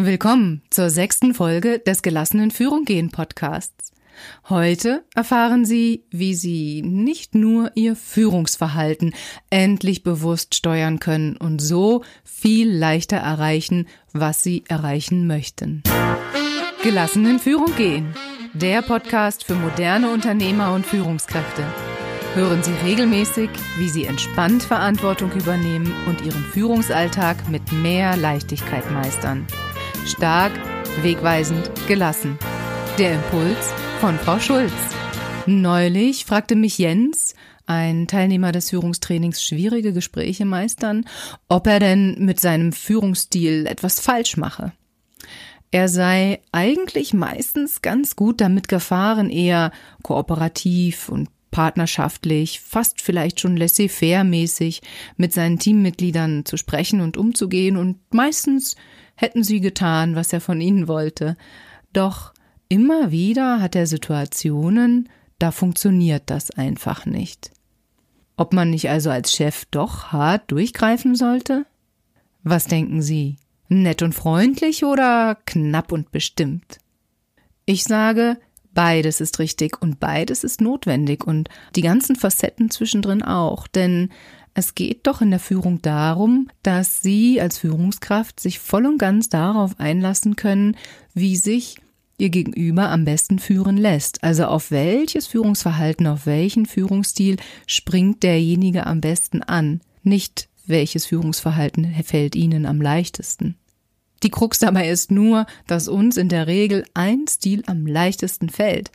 Willkommen zur sechsten Folge des Gelassenen Führung gehen Podcasts. Heute erfahren Sie, wie Sie nicht nur Ihr Führungsverhalten endlich bewusst steuern können und so viel leichter erreichen, was Sie erreichen möchten. Gelassenen Führung gehen. Der Podcast für moderne Unternehmer und Führungskräfte. Hören Sie regelmäßig, wie Sie entspannt Verantwortung übernehmen und Ihren Führungsalltag mit mehr Leichtigkeit meistern. Stark, wegweisend, gelassen. Der Impuls von Frau Schulz. Neulich fragte mich Jens, ein Teilnehmer des Führungstrainings schwierige Gespräche meistern, ob er denn mit seinem Führungsstil etwas falsch mache. Er sei eigentlich meistens ganz gut damit gefahren, eher kooperativ und partnerschaftlich, fast vielleicht schon laissez-faire mäßig mit seinen Teammitgliedern zu sprechen und umzugehen und meistens hätten sie getan, was er von ihnen wollte. Doch immer wieder hat er Situationen, da funktioniert das einfach nicht. Ob man nicht also als Chef doch hart durchgreifen sollte? Was denken Sie? Nett und freundlich oder knapp und bestimmt? Ich sage, beides ist richtig und beides ist notwendig und die ganzen Facetten zwischendrin auch, denn es geht doch in der Führung darum, dass Sie als Führungskraft sich voll und ganz darauf einlassen können, wie sich Ihr Gegenüber am besten führen lässt. Also auf welches Führungsverhalten, auf welchen Führungsstil springt derjenige am besten an. Nicht welches Führungsverhalten fällt Ihnen am leichtesten. Die Krux dabei ist nur, dass uns in der Regel ein Stil am leichtesten fällt.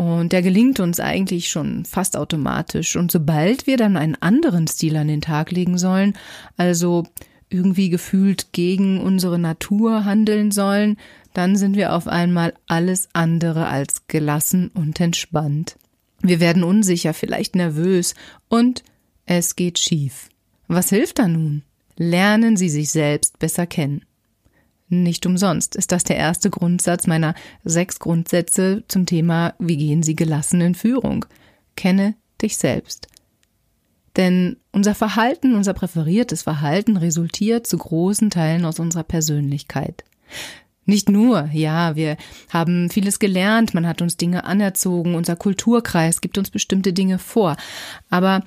Und der gelingt uns eigentlich schon fast automatisch. Und sobald wir dann einen anderen Stil an den Tag legen sollen, also irgendwie gefühlt gegen unsere Natur handeln sollen, dann sind wir auf einmal alles andere als gelassen und entspannt. Wir werden unsicher, vielleicht nervös und es geht schief. Was hilft da nun? Lernen Sie sich selbst besser kennen. Nicht umsonst ist das der erste Grundsatz meiner sechs Grundsätze zum Thema Wie gehen Sie gelassen in Führung? Kenne dich selbst. Denn unser Verhalten, unser präferiertes Verhalten resultiert zu großen Teilen aus unserer Persönlichkeit. Nicht nur, ja, wir haben vieles gelernt, man hat uns Dinge anerzogen, unser Kulturkreis gibt uns bestimmte Dinge vor, aber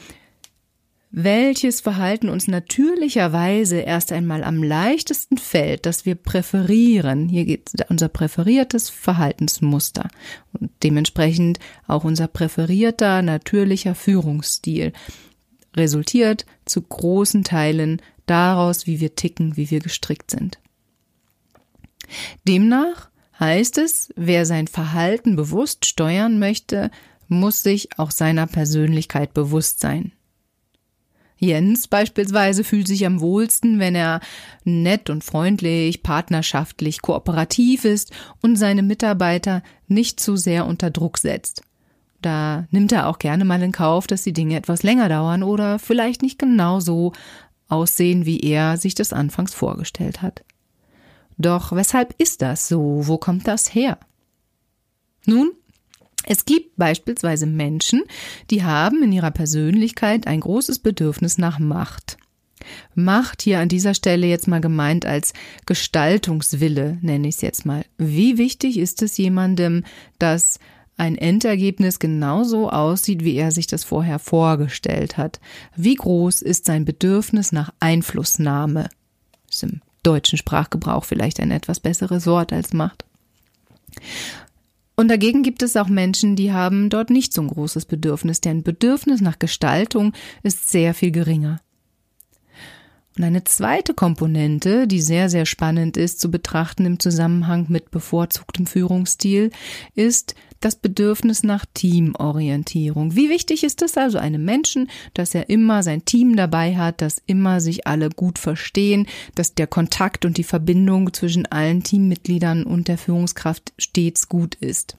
welches Verhalten uns natürlicherweise erst einmal am leichtesten fällt, das wir präferieren. Hier geht unser präferiertes Verhaltensmuster und dementsprechend auch unser präferierter natürlicher Führungsstil resultiert zu großen Teilen daraus, wie wir ticken, wie wir gestrickt sind. Demnach heißt es, wer sein Verhalten bewusst steuern möchte, muss sich auch seiner Persönlichkeit bewusst sein. Jens beispielsweise fühlt sich am wohlsten, wenn er nett und freundlich, partnerschaftlich, kooperativ ist und seine Mitarbeiter nicht zu sehr unter Druck setzt. Da nimmt er auch gerne mal in Kauf, dass die Dinge etwas länger dauern oder vielleicht nicht genau so aussehen, wie er sich das anfangs vorgestellt hat. Doch weshalb ist das so? Wo kommt das her? Nun, es gibt beispielsweise Menschen, die haben in ihrer Persönlichkeit ein großes Bedürfnis nach Macht. Macht hier an dieser Stelle jetzt mal gemeint als Gestaltungswille, nenne ich es jetzt mal. Wie wichtig ist es jemandem, dass ein Endergebnis genauso aussieht, wie er sich das vorher vorgestellt hat? Wie groß ist sein Bedürfnis nach Einflussnahme? Ist im deutschen Sprachgebrauch vielleicht ein etwas besseres Wort als Macht. Und dagegen gibt es auch Menschen, die haben dort nicht so ein großes Bedürfnis, deren Bedürfnis nach Gestaltung ist sehr viel geringer. Und eine zweite Komponente, die sehr, sehr spannend ist zu betrachten im Zusammenhang mit bevorzugtem Führungsstil, ist das Bedürfnis nach Teamorientierung. Wie wichtig ist es also einem Menschen, dass er immer sein Team dabei hat, dass immer sich alle gut verstehen, dass der Kontakt und die Verbindung zwischen allen Teammitgliedern und der Führungskraft stets gut ist.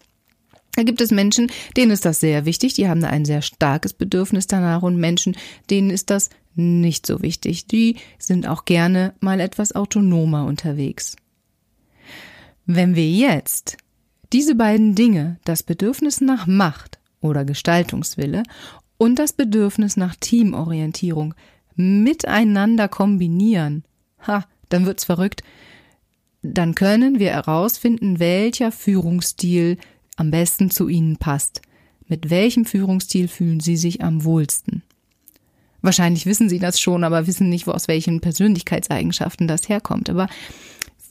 Da gibt es Menschen, denen ist das sehr wichtig, die haben ein sehr starkes Bedürfnis danach und Menschen, denen ist das nicht so wichtig. Die sind auch gerne mal etwas autonomer unterwegs. Wenn wir jetzt diese beiden Dinge, das Bedürfnis nach Macht oder Gestaltungswille und das Bedürfnis nach Teamorientierung miteinander kombinieren, ha, dann wird's verrückt. dann können wir herausfinden, welcher Führungsstil am besten zu Ihnen passt. Mit welchem Führungsstil fühlen Sie sich am wohlsten? Wahrscheinlich wissen Sie das schon, aber wissen nicht, aus welchen Persönlichkeitseigenschaften das herkommt. Aber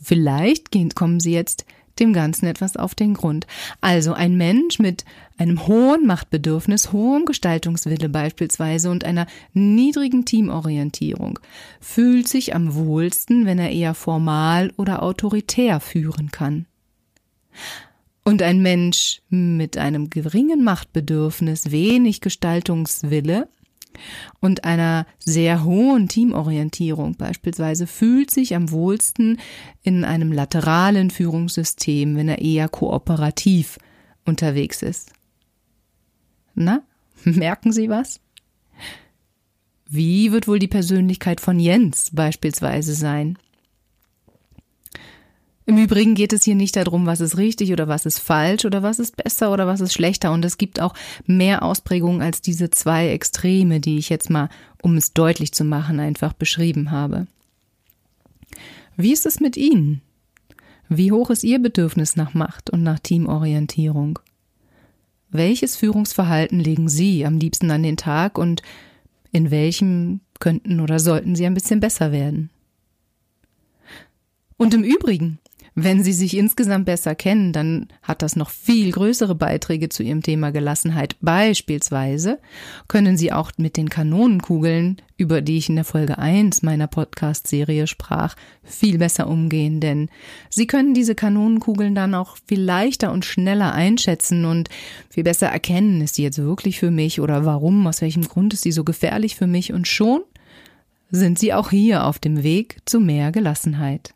vielleicht kommen Sie jetzt dem Ganzen etwas auf den Grund. Also ein Mensch mit einem hohen Machtbedürfnis, hohem Gestaltungswille beispielsweise und einer niedrigen Teamorientierung fühlt sich am wohlsten, wenn er eher formal oder autoritär führen kann. Und ein Mensch mit einem geringen Machtbedürfnis, wenig Gestaltungswille und einer sehr hohen Teamorientierung beispielsweise fühlt sich am wohlsten in einem lateralen Führungssystem, wenn er eher kooperativ unterwegs ist. Na, merken Sie was? Wie wird wohl die Persönlichkeit von Jens beispielsweise sein? Im Übrigen geht es hier nicht darum, was ist richtig oder was ist falsch oder was ist besser oder was ist schlechter. Und es gibt auch mehr Ausprägungen als diese zwei Extreme, die ich jetzt mal, um es deutlich zu machen, einfach beschrieben habe. Wie ist es mit Ihnen? Wie hoch ist Ihr Bedürfnis nach Macht und nach Teamorientierung? Welches Führungsverhalten legen Sie am liebsten an den Tag und in welchem könnten oder sollten Sie ein bisschen besser werden? Und im Übrigen, wenn Sie sich insgesamt besser kennen, dann hat das noch viel größere Beiträge zu Ihrem Thema Gelassenheit. Beispielsweise können Sie auch mit den Kanonenkugeln, über die ich in der Folge 1 meiner Podcast-Serie sprach, viel besser umgehen, denn Sie können diese Kanonenkugeln dann auch viel leichter und schneller einschätzen und viel besser erkennen, ist die jetzt wirklich für mich oder warum, aus welchem Grund ist die so gefährlich für mich und schon sind Sie auch hier auf dem Weg zu mehr Gelassenheit.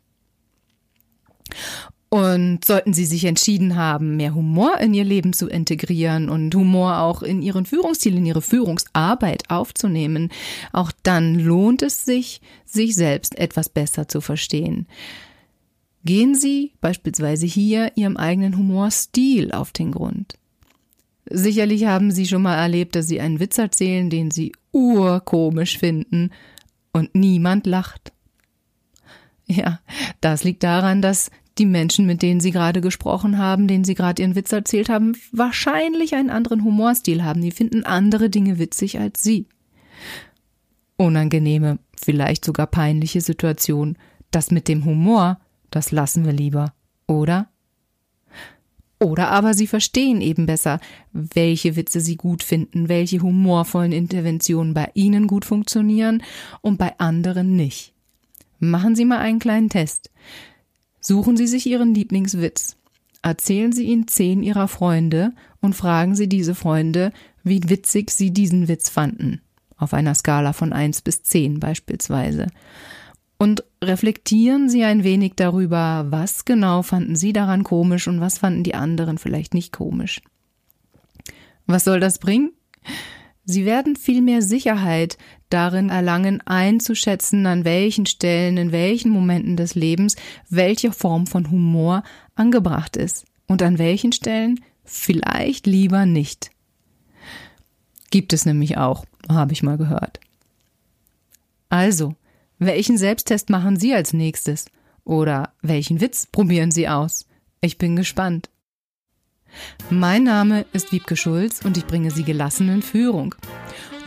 Und sollten Sie sich entschieden haben, mehr Humor in Ihr Leben zu integrieren und Humor auch in Ihren Führungsstil, in Ihre Führungsarbeit aufzunehmen, auch dann lohnt es sich, sich selbst etwas besser zu verstehen. Gehen Sie beispielsweise hier Ihrem eigenen Humorstil auf den Grund. Sicherlich haben Sie schon mal erlebt, dass Sie einen Witz erzählen, den Sie urkomisch finden und niemand lacht. Ja, das liegt daran, dass die Menschen, mit denen Sie gerade gesprochen haben, denen Sie gerade Ihren Witz erzählt haben, wahrscheinlich einen anderen Humorstil haben. Die finden andere Dinge witzig als Sie. Unangenehme, vielleicht sogar peinliche Situation. Das mit dem Humor, das lassen wir lieber, oder? Oder aber Sie verstehen eben besser, welche Witze Sie gut finden, welche humorvollen Interventionen bei Ihnen gut funktionieren und bei anderen nicht. Machen Sie mal einen kleinen Test. Suchen Sie sich Ihren Lieblingswitz. Erzählen Sie ihn zehn Ihrer Freunde und fragen Sie diese Freunde, wie witzig sie diesen Witz fanden. Auf einer Skala von eins bis zehn beispielsweise. Und reflektieren Sie ein wenig darüber, was genau fanden Sie daran komisch und was fanden die anderen vielleicht nicht komisch. Was soll das bringen? Sie werden viel mehr Sicherheit darin erlangen, einzuschätzen, an welchen Stellen, in welchen Momenten des Lebens welche Form von Humor angebracht ist und an welchen Stellen vielleicht lieber nicht. Gibt es nämlich auch, habe ich mal gehört. Also, welchen Selbsttest machen Sie als nächstes? Oder welchen Witz probieren Sie aus? Ich bin gespannt. Mein Name ist Wiebke Schulz und ich bringe Sie gelassen in Führung.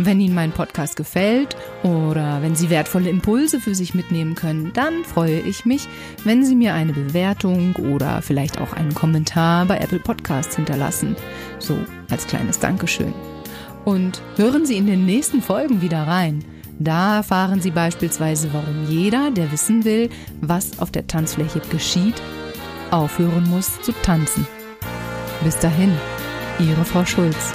Wenn Ihnen mein Podcast gefällt oder wenn Sie wertvolle Impulse für sich mitnehmen können, dann freue ich mich, wenn Sie mir eine Bewertung oder vielleicht auch einen Kommentar bei Apple Podcasts hinterlassen. So als kleines Dankeschön. Und hören Sie in den nächsten Folgen wieder rein. Da erfahren Sie beispielsweise, warum jeder, der wissen will, was auf der Tanzfläche geschieht, aufhören muss zu tanzen. Bis dahin, Ihre Frau Schulz.